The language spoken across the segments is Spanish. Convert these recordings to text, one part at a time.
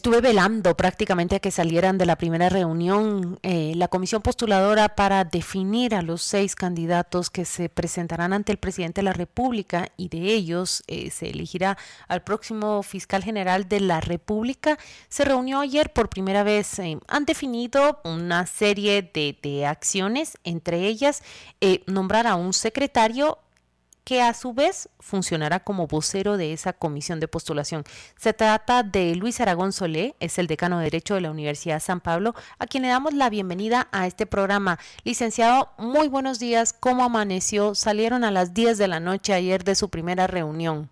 Estuve velando prácticamente a que salieran de la primera reunión eh, la comisión postuladora para definir a los seis candidatos que se presentarán ante el presidente de la República y de ellos eh, se elegirá al próximo fiscal general de la República. Se reunió ayer por primera vez. Eh, han definido una serie de, de acciones, entre ellas nombrar a un secretario que a su vez funcionará como vocero de esa comisión de postulación. Se trata de Luis Aragón Solé, es el decano de Derecho de la Universidad de San Pablo, a quien le damos la bienvenida a este programa. Licenciado, muy buenos días. ¿Cómo amaneció? Salieron a las 10 de la noche ayer de su primera reunión.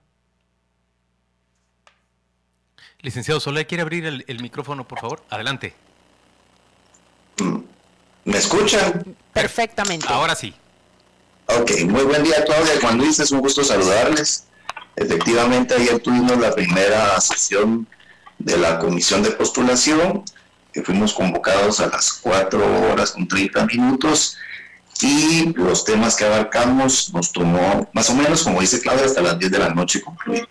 Licenciado Solé, ¿quiere abrir el, el micrófono, por favor? Adelante. ¿Me escuchan? Perfectamente. Ahora sí. Ok, muy buen día Claudia, Juan Luis, es un gusto saludarles. Efectivamente, ayer tuvimos la primera sesión de la comisión de postulación, que fuimos convocados a las 4 horas con 30 minutos, y los temas que abarcamos nos tomó más o menos, como dice Claudia, hasta las 10 de la noche concluir.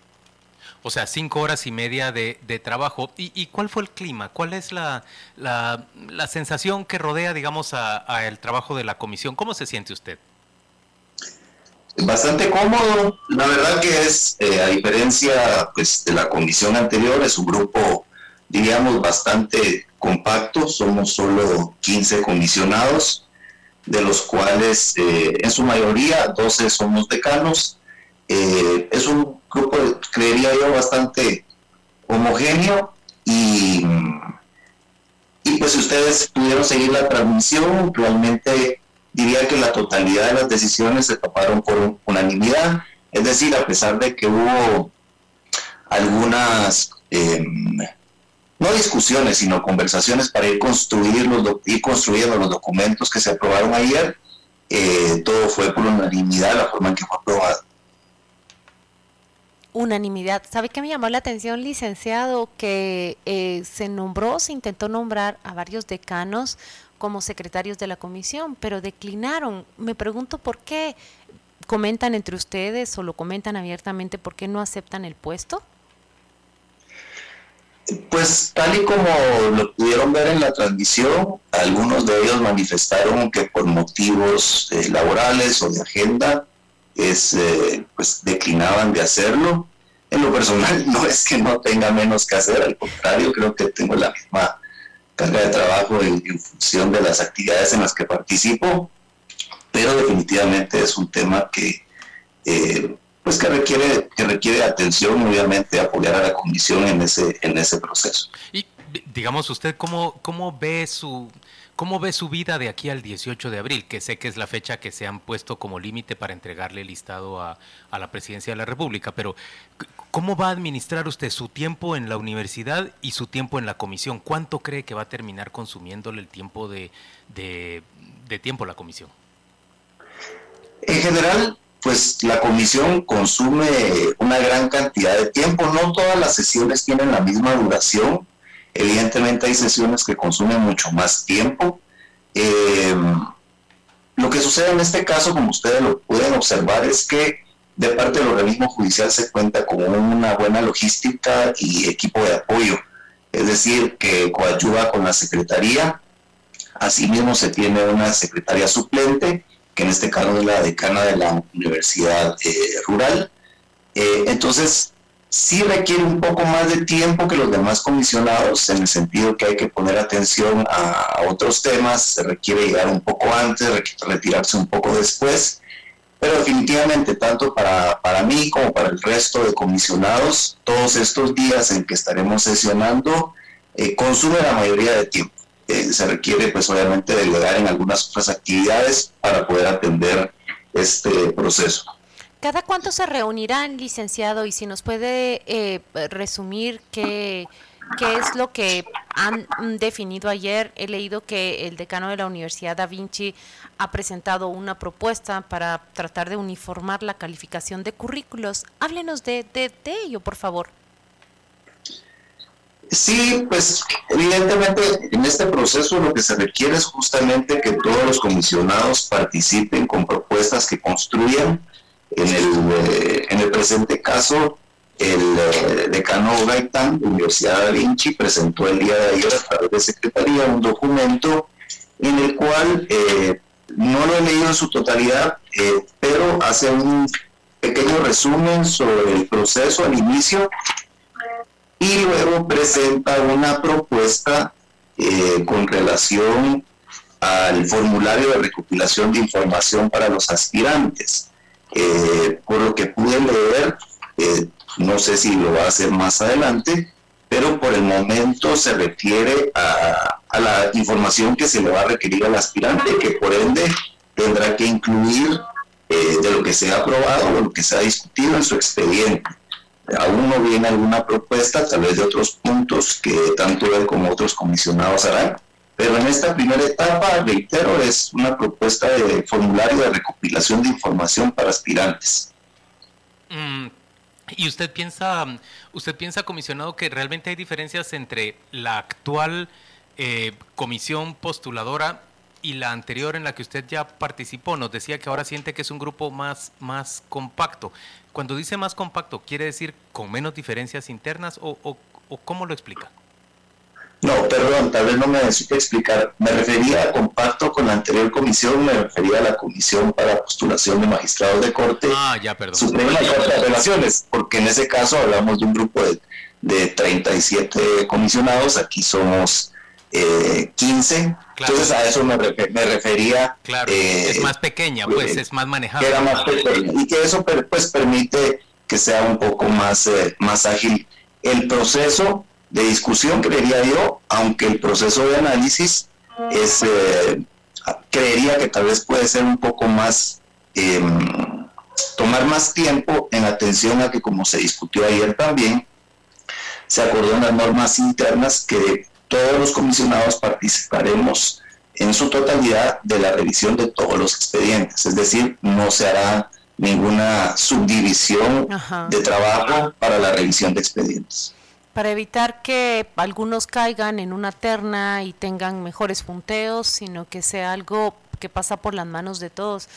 O sea, cinco horas y media de, trabajo. ¿Y, cuál fue el clima? ¿Cuál es la, la, sensación que rodea, digamos, a el trabajo de la comisión? ¿Cómo se siente usted? Bastante cómodo. La verdad que es, eh, a diferencia pues, de la comisión anterior, es un grupo, diríamos, bastante compacto. Somos solo 15 comisionados, de los cuales eh, en su mayoría 12 somos decanos. Eh, es un grupo, creería yo, bastante homogéneo y, y pues si ustedes pudieron seguir la transmisión, realmente diría que la totalidad de las decisiones se tomaron por unanimidad, es decir, a pesar de que hubo algunas, em, no discusiones, sino conversaciones para ir, construir los, ir construyendo los documentos que se aprobaron ayer, eh, todo fue por unanimidad la forma en que fue aprobado. Unanimidad. ¿Sabe qué me llamó la atención, licenciado? Que eh, se nombró, se intentó nombrar a varios decanos como secretarios de la comisión, pero declinaron. Me pregunto por qué comentan entre ustedes o lo comentan abiertamente, por qué no aceptan el puesto. Pues tal y como lo pudieron ver en la transmisión, algunos de ellos manifestaron que por motivos eh, laborales o de agenda, es, eh, pues declinaban de hacerlo. En lo personal no es que no tenga menos que hacer, al contrario, creo que tengo la misma carga de trabajo en, función de las actividades en las que participo, pero definitivamente es un tema que, eh, pues que requiere, que requiere atención, obviamente apoyar a la comisión en ese, en ese proceso. Digamos, usted cómo, cómo ve su ¿Cómo ve su vida de aquí al 18 de abril? Que sé que es la fecha que se han puesto como límite para entregarle el listado a, la presidencia de la República, pero ¿cómo va a administrar usted su tiempo en la universidad y su tiempo en la comisión? ¿Cuánto cree que va a terminar consumiéndole el tiempo de, de tiempo la comisión? En general, pues la comisión consume una gran cantidad de tiempo. No todas las sesiones tienen la misma duración Evidentemente hay sesiones que consumen mucho más tiempo. Eh, lo que sucede en este caso, como ustedes lo pueden observar, es que de parte del organismo judicial se cuenta con una buena logística y equipo de apoyo, es decir, que coadyuva con la Secretaría. Asimismo se tiene una secretaria suplente, que en este caso es la decana de la Universidad eh, Rural. Eh, entonces, sí requiere un poco más de tiempo que los demás comisionados, en el sentido que hay que poner atención a, otros temas, se requiere llegar un poco antes, retirarse un poco después, pero definitivamente tanto para, para mí como para el resto de comisionados, todos estos días en que estaremos sesionando eh, consume la mayoría de tiempo. Eh, se requiere pues obviamente delegar en algunas otras actividades para poder atender este proceso. ¿Cada cuánto se reunirán, licenciado? Y si nos puede eh, resumir qué, qué es lo que han definido ayer. He leído que el decano de la Universidad Da Vinci ha presentado una propuesta para tratar de uniformar la calificación de currículos. Háblenos de, de, de ello, por favor. Sí, pues evidentemente en este proceso lo que se requiere es justamente que todos los comisionados participen con propuestas que construyan en el, eh, en el presente caso, el eh, decano Gaitán de Universidad da Vinci presentó el día de ayer a través de Secretaría un documento en el cual eh, no lo he leído en su totalidad, pero hace un pequeño resumen sobre el proceso al inicio y luego presenta una propuesta con relación al formulario de recopilación de información para los aspirantes. Eh, por lo que pude leer, eh, no sé si lo va a hacer más adelante, pero por el momento se refiere a, la información que se le va a requerir al aspirante, que por ende tendrá que incluir eh, de lo que se ha aprobado o lo que se ha discutido en su expediente. Aún no viene alguna propuesta, tal vez de otros puntos que tanto él como otros comisionados harán, pero en esta primera etapa, reitero, es una propuesta de formulario de recopilación de información para aspirantes. Mm, ¿Y usted piensa, usted piensa, comisionado, que realmente hay diferencias entre la actual eh, comisión postuladora y la anterior en la que usted ya participó? Nos decía que ahora siente que es un grupo más, más compacto. Cuando dice más compacto, ¿quiere decir con menos diferencias internas o, o cómo lo explica? No, perdón, tal vez no me necesite explicar. Me refería a compacto con la anterior comisión, me refería a la comisión para postulación de magistrados de corte ah, ya, perdón. Suprema y Corte de Relaciones, porque en ese caso hablamos de un grupo de, de 37 comisionados, aquí somos eh, 15, entonces a eso me, refería. Claro, eh, es más pequeña, pues es más manejable. era más pequeña y que eso pues permite que sea un poco más, eh, más ágil el proceso de discusión, creería yo, aunque el proceso de análisis es, eh, creería que tal vez puede ser un poco más, em, tomar más tiempo en atención a que como se discutió ayer también, se acordó unas normas internas que todos los comisionados participaremos en su totalidad de la revisión de todos los expedientes, es decir, no se hará ninguna subdivisión de trabajo para la revisión de expedientes para evitar que algunos caigan en una terna y tengan mejores punteos, sino que sea algo que pasa por las manos de todos.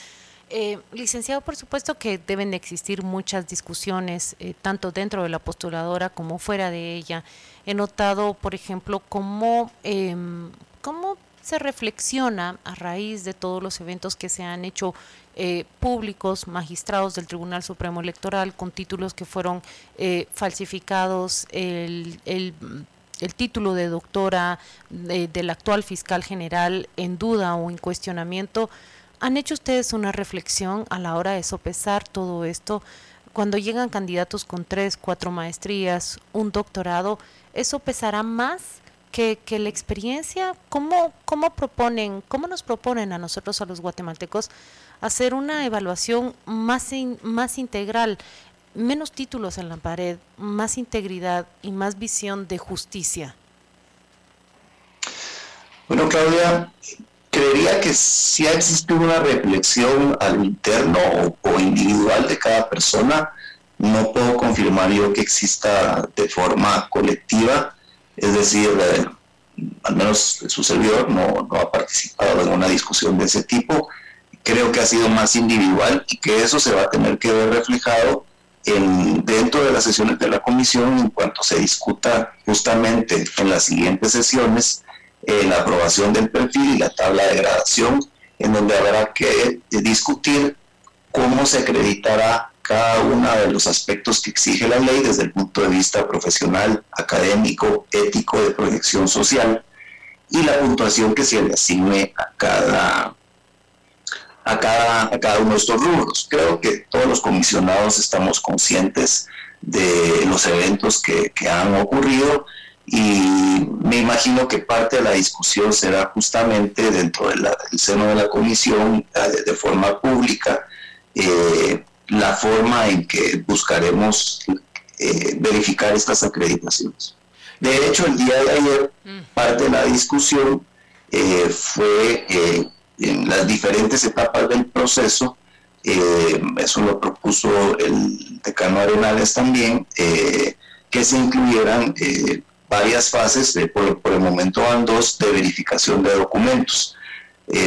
Eh, licenciado, por supuesto que deben de existir muchas discusiones, eh, tanto dentro de la postuladora como fuera de ella. He notado, por ejemplo, cómo, em, cómo se reflexiona a raíz de todos los eventos que se han hecho eh, públicos, magistrados del Tribunal Supremo Electoral con títulos que fueron eh, falsificados, el, el, título de doctora del actual fiscal general en duda o en cuestionamiento. ¿Han hecho ustedes una reflexión a la hora de sopesar todo esto? Cuando llegan candidatos con tres, cuatro maestrías, un doctorado, ¿eso pesará más que, que, la experiencia, ¿cómo, ¿cómo proponen, cómo nos proponen a nosotros, a los guatemaltecos, hacer una evaluación más, más integral, menos títulos en la pared, más integridad y más visión de justicia? Bueno, Claudia, creería que si ha existido una reflexión al interno o, individual de cada persona. No puedo confirmar yo que exista de forma colectiva, es decir, eh, al menos su servidor no, no ha participado en una discusión de ese tipo. Creo que ha sido más individual y que eso se va a tener que ver reflejado en, dentro de las sesiones de la comisión en cuanto se discuta justamente en las siguientes sesiones eh, la aprobación del perfil y la tabla de gradación, en donde habrá que discutir cómo se acreditará cada uno de los aspectos que exige la ley desde el punto de vista profesional, académico, ético, de proyección social y la puntuación que se le asigne a cada a cada, cada uno de estos rubros. Creo que todos los comisionados estamos conscientes de los eventos que, han ocurrido y me imagino que parte de la discusión será justamente dentro del seno de la comisión de, forma pública, eh, la forma en que buscaremos eh, verificar estas acreditaciones. De hecho, el día de ayer, mm. parte de la discusión eh, fue eh, en las diferentes etapas del proceso, eso lo propuso el decano Arenales también, que se incluyeran varias fases, por, por, el momento van dos, de verificación de documentos.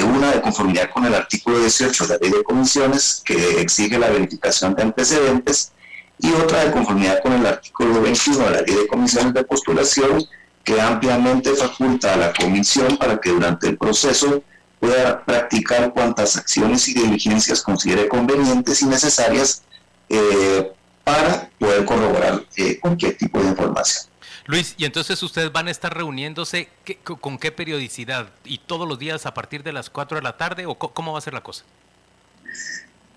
Una de conformidad con el artículo 18 de la ley de comisiones, que exige la verificación de antecedentes, y otra de conformidad con el artículo 21 de la Ley de Comisiones de Postulación, que ampliamente faculta a la comisión para que durante el proceso pueda practicar cuantas acciones y diligencias considere convenientes y necesarias eh, para poder corroborar eh, cualquier tipo de información. Luis, y entonces ustedes van a estar reuniéndose con qué periodicidad y todos los días a partir de las 4 de la tarde o cómo va a ser la cosa?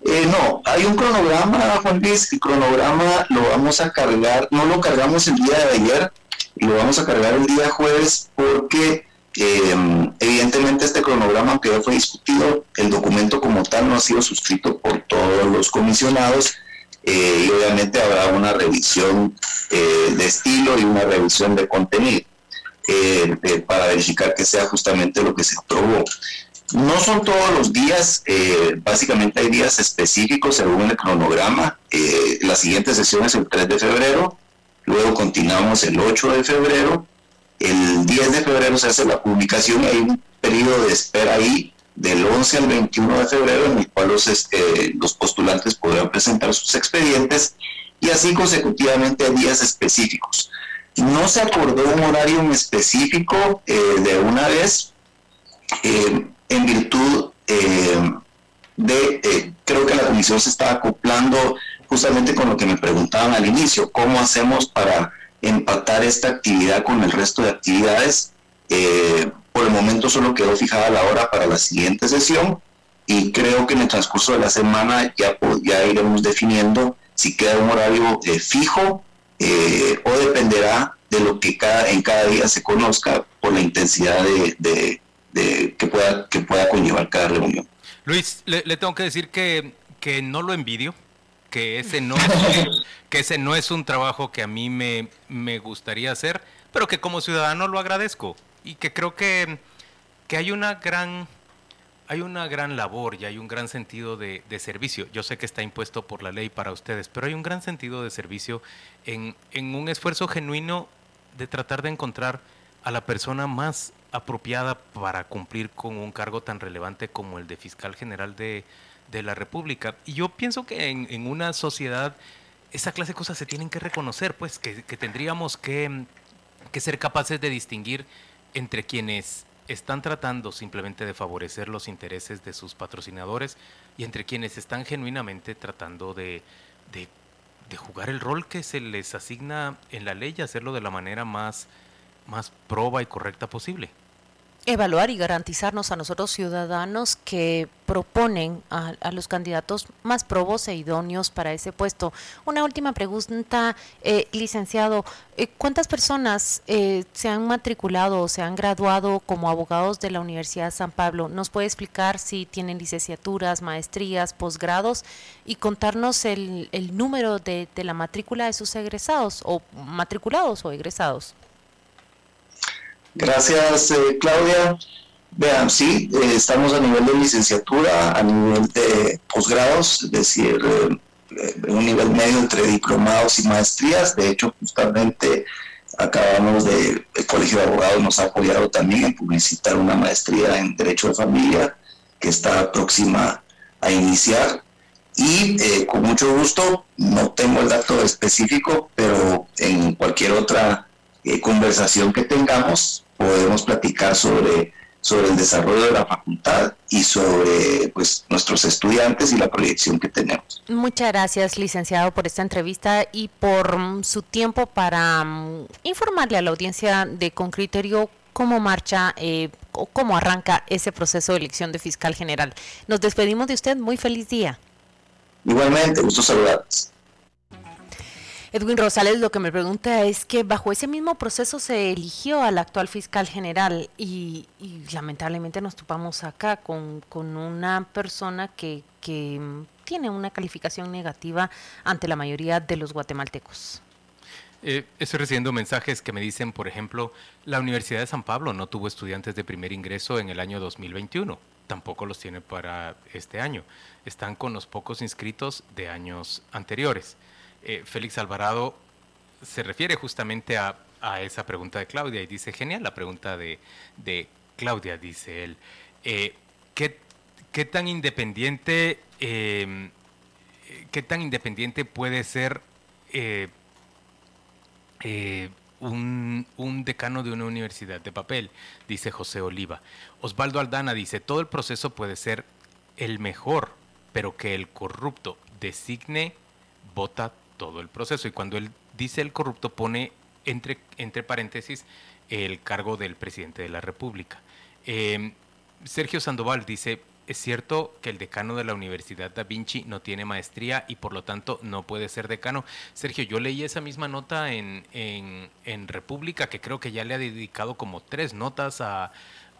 Eh, no, hay un cronograma, Juan Luis, el cronograma lo vamos a cargar, no lo cargamos el día de ayer, lo vamos a cargar el día jueves porque em, evidentemente este cronograma, aunque ya fue discutido, el documento como tal no ha sido suscrito por todos los comisionados eh, y obviamente habrá una revisión eh, de estilo y una revisión de contenido para verificar que sea justamente lo que se aprobó. No son todos los días, eh, básicamente hay días específicos según el cronograma. Eh, la siguiente sesión es el 3 de febrero, luego continuamos el 8 de febrero, el 10 de febrero se hace la publicación hay un periodo de espera ahí del 11 al 21 de febrero en el cual los, este, los postulantes podrán presentar sus expedientes y así consecutivamente a días específicos. No se acordó un horario específico eh, de una vez en virtud eh, de, eh, creo que la comisión se está acoplando justamente con lo que me preguntaban al inicio, cómo hacemos para empatar esta actividad con el resto de actividades. Eh, por el momento solo quedó fijada la hora para la siguiente sesión y creo que en el transcurso de la semana ya, ya iremos definiendo si queda un horario fijo o dependerá de lo que cada, en cada día se conozca por la intensidad de que, pueda, que pueda conllevar cada reunión. Luis, le, tengo que decir que, que no lo envidio, que ese no es, que ese no es un trabajo que a mí me, me gustaría hacer, pero que como ciudadano lo agradezco y que creo que, que hay una gran hay una gran labor y hay un gran sentido de, de, servicio. Yo sé que está impuesto por la ley para ustedes, pero hay un gran sentido de servicio en, en un esfuerzo genuino de tratar de encontrar a la persona más apropiada para cumplir con un cargo tan relevante como el de fiscal general de, la República. Y yo pienso que en, una sociedad esa clase de cosas se tienen que reconocer, pues que, tendríamos que, que, ser capaces de distinguir entre quienes están tratando simplemente de favorecer los intereses de sus patrocinadores y entre quienes están genuinamente tratando de, de, jugar el rol que se les asigna en la ley y hacerlo de la manera más, más proba y correcta posible evaluar y garantizarnos a nosotros ciudadanos que proponen a, los candidatos más probos e idóneos para ese puesto. Una última pregunta, eh, licenciado. Eh, ¿Cuántas personas eh, se han matriculado o se han graduado como abogados de la Universidad de San Pablo? ¿Nos puede explicar si tienen licenciaturas, maestrías, posgrados y contarnos el, el número de, de la matrícula de sus egresados o matriculados o egresados? Gracias, eh, Claudia. Vean, sí, eh, estamos a nivel de licenciatura, a nivel de posgrados, es decir, eh, un nivel medio entre diplomados y maestrías. De hecho, justamente acabamos de, el Colegio de Abogados nos ha apoyado también en publicitar una maestría en Derecho de Familia que está próxima a iniciar. Y con mucho gusto, no tengo el dato específico, pero en cualquier otra conversación que tengamos, podemos platicar sobre, sobre el desarrollo de la facultad y sobre pues, nuestros estudiantes y la proyección que tenemos. Muchas gracias, licenciado, por esta entrevista y por mm, su tiempo para mm, informarle a la audiencia de con criterio cómo marcha eh, o cómo arranca ese proceso de elección de fiscal general. Nos despedimos de usted. Muy feliz día. Igualmente, gusto saludarles. Edwin Rosales lo que me pregunta es que bajo ese mismo proceso se eligió al actual fiscal general y, lamentablemente nos topamos acá con, una persona que, tiene una calificación negativa ante la mayoría de los guatemaltecos. Eh, estoy recibiendo mensajes que me dicen, por ejemplo, la Universidad de San Pablo no tuvo estudiantes de primer ingreso en el año 2021, tampoco los tiene para este año. Están con los pocos inscritos de años anteriores. Eh, Félix Alvarado se refiere justamente a, esa pregunta de Claudia y dice, genial la pregunta de, Claudia, dice él. Eh, ¿qué, tan independiente, em, qué tan independiente puede ser eh, un, un, decano de una universidad de papel, dice José Oliva. Osvaldo Aldana dice, todo el proceso puede ser el mejor, pero que el corrupto designe, vota todo el proceso. Y cuando él dice el corrupto, pone entre, entre paréntesis el cargo del presidente de la República. Em, Sergio Sandoval dice, es cierto que el decano de la Universidad Da Vinci no tiene maestría y por lo tanto no puede ser decano. Sergio, yo leí esa misma nota en, en, República, que creo que ya le ha dedicado como tres notas a,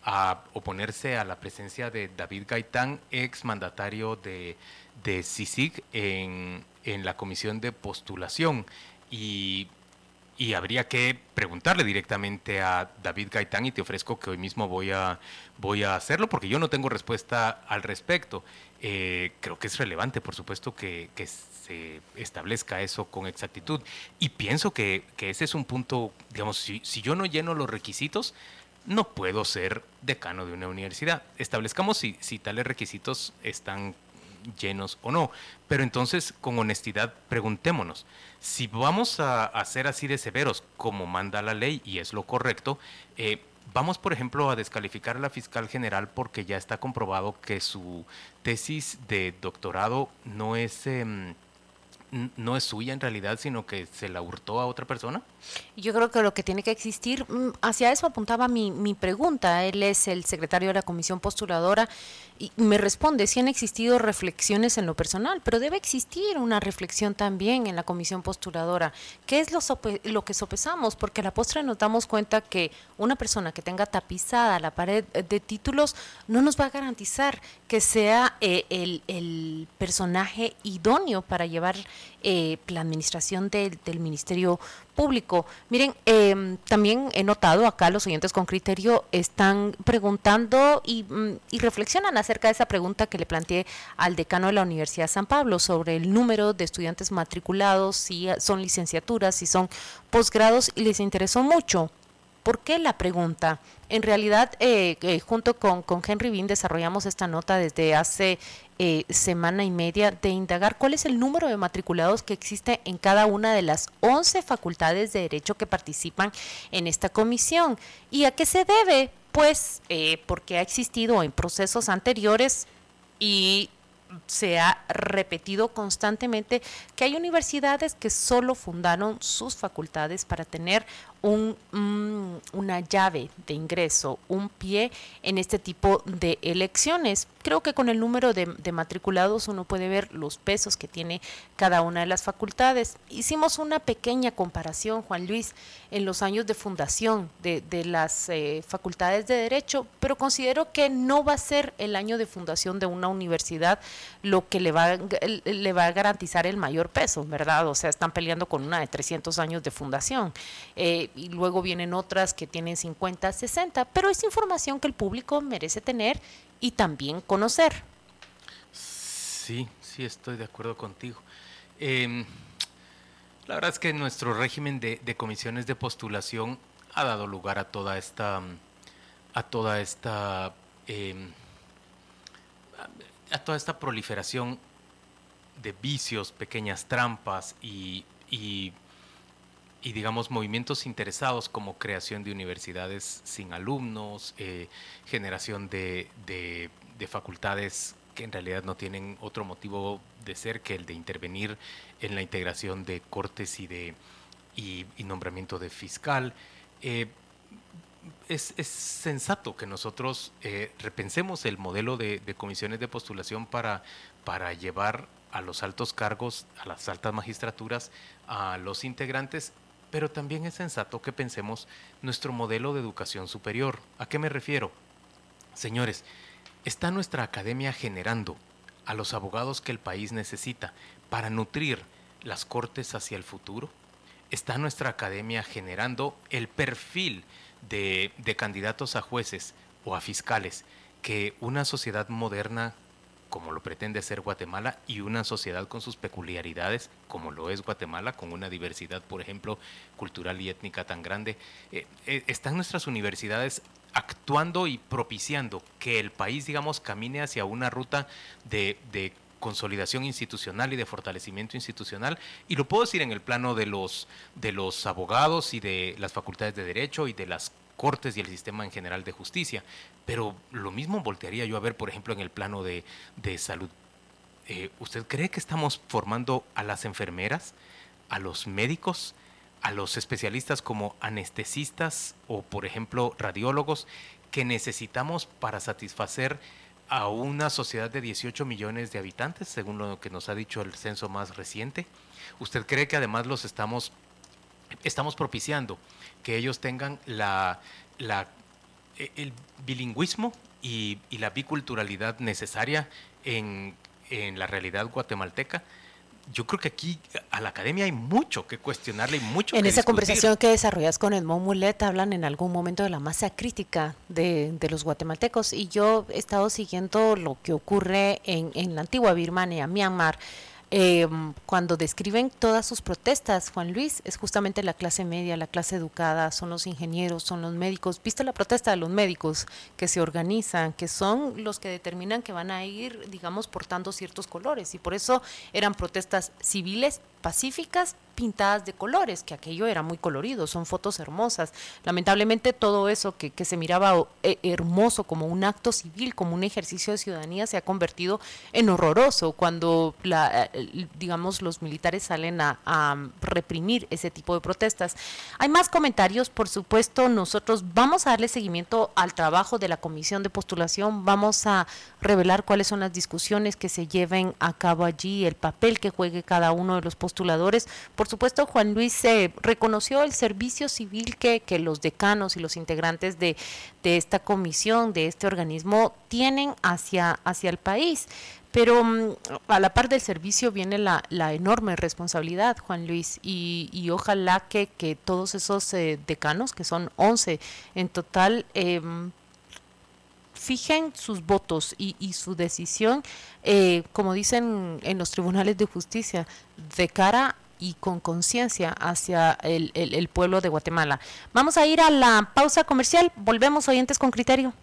a oponerse a la presencia de David Gaitán, ex mandatario de, de CICIG en, en la comisión de postulación y, habría que preguntarle directamente a David Gaitán y te ofrezco que hoy mismo voy a, voy a hacerlo porque yo no tengo respuesta al respecto. Eh, creo que es relevante, por supuesto, que, se establezca eso con exactitud. Y pienso que, ese es un punto, digamos, si, si yo no lleno los requisitos, no puedo ser decano de una universidad. Establezcamos si, si tales requisitos están llenos o no. Pero entonces, con honestidad, preguntémonos, si vamos a, ser así de severos como manda la ley y es lo correcto, eh, vamos, por ejemplo, a descalificar a la fiscal general porque ya está comprobado que su tesis de doctorado no es... Em, no es suya en realidad, sino que se la hurtó a otra persona? Yo creo que lo que tiene que existir, mm, hacia eso apuntaba mi, mi pregunta, él es el secretario de la comisión postuladora y me responde, si han existido reflexiones en lo personal, pero debe existir una reflexión también en la comisión postuladora. ¿Qué es lo, lo que sopesamos? Porque a la postre nos damos cuenta que una persona que tenga tapizada la pared de títulos no nos va a garantizar que sea eh, el, el, personaje idóneo para llevar eh, la administración del Ministerio Público. Miren, em, también he notado acá los oyentes con criterio están preguntando y, mm, y, reflexionan acerca de esa pregunta que le planteé al decano de la Universidad de San Pablo sobre el número de estudiantes matriculados, si son licenciaturas, si son posgrados, y les interesó mucho. ¿Por qué la pregunta? En realidad, eh, eh, junto con, con, Henry Bean desarrollamos esta nota desde hace eh, semana y media de indagar cuál es el número de matriculados que existe en cada una de las 11 facultades de derecho que participan en esta comisión. ¿Y a qué se debe? Pues porque ha existido en procesos anteriores y se ha repetido constantemente que hay universidades que solo fundaron sus facultades para tener un, una llave de ingreso, un pie en este tipo de elecciones. Creo que con el número de, matriculados uno puede ver los pesos que tiene cada una de las facultades. Hicimos una pequeña comparación, Juan Luis, en los años de fundación de, las eh, facultades de Derecho, pero considero que no va a ser el año de fundación de una universidad lo que le va, le va a garantizar el mayor peso, ¿verdad? O sea, están peleando con una de 300 años de fundación. Eh, y luego vienen otras que tienen 50, 60, pero es información que el público merece tener y también conocer. Sí, sí, estoy de acuerdo contigo. Em, la verdad es que nuestro régimen de, comisiones de postulación ha dado lugar a toda esta, a toda esta, em, a toda esta proliferación de vicios, pequeñas trampas y y digamos movimientos interesados como creación de universidades sin alumnos, eh, generación de, de, facultades que en realidad no tienen otro motivo de ser que el de intervenir en la integración de cortes y de y, nombramiento de fiscal. Eh, es, es, sensato que nosotros eh, repensemos el modelo de, de, comisiones de postulación para, para llevar a los altos cargos, a las altas magistraturas, a los integrantes pero también es sensato que pensemos nuestro modelo de educación superior. ¿A qué me refiero? Señores, está nuestra academia generando a los abogados que el país necesita para nutrir las cortes hacia el futuro? ¿Está nuestra academia generando el perfil de, candidatos a jueces o a fiscales que una sociedad moderna como lo pretende ser Guatemala, y una sociedad con sus peculiaridades, como lo es Guatemala, con una diversidad, por ejemplo, cultural y étnica tan grande. Eh, eh, están nuestras universidades actuando y propiciando que el país, digamos, camine hacia una ruta de, de consolidación institucional y de fortalecimiento institucional y lo puedo decir en el plano de los de los abogados y de las facultades de derecho y de las cortes y el sistema en general de justicia. Pero lo mismo voltearía yo a ver, por ejemplo, en el plano de, salud. Eh, ¿Usted cree que estamos formando a las enfermeras, a los médicos, a los especialistas como anestesistas o, por ejemplo, radiólogos que necesitamos para satisfacer a una sociedad de 18 millones de habitantes, según lo que nos ha dicho el censo más reciente? ¿Usted cree que además los estamos, estamos propiciando que ellos tengan la, e, el bilingüismo y, la biculturalidad necesaria en, la realidad guatemalteca yo creo que aquí a la academia hay mucho que cuestionarle y mucho en esa conversación que desarrollas con Edmond Mulet hablan en algún momento de la masa crítica de, los guatemaltecos y yo he estado siguiendo lo que ocurre en, en la antigua Birmania, Myanmar, eh, cuando describen todas sus protestas, Juan Luis, es justamente la clase media, la clase educada, son los ingenieros, son los médicos. ¿Viste la protesta de los médicos que se organizan, que son los que determinan que van a ir, digamos, portando ciertos colores? Y por eso eran protestas civiles, pacíficas, pintadas de colores, que aquello era muy colorido, son fotos hermosas. Lamentablemente todo eso que, que se miraba eh, hermoso como un acto civil, como un ejercicio de ciudadanía, se ha convertido en horroroso cuando, digamos, los militares salen a, reprimir ese tipo de protestas. Hay más comentarios, por supuesto, nosotros vamos a darle seguimiento al trabajo de la comisión de postulación, vamos a revelar cuáles son las discusiones que se lleven a cabo allí, el papel que juegue cada uno de los Por supuesto, Juan Luis se reconoció el servicio civil que, que los decanos y los integrantes de, de, esta comisión, de este organismo, tienen hacia, hacia el país. Pero mm, a la par del servicio viene la, la enorme responsabilidad, Juan Luis, y, y ojalá que, que, todos esos eh, decanos, que son 11 en total, eh, fijen sus votos y, y su decisión, eh, como dicen en los tribunales de justicia, de cara y con conciencia hacia el, el, el pueblo de Guatemala. Vamos a ir a la pausa comercial, volvemos oyentes con criterio.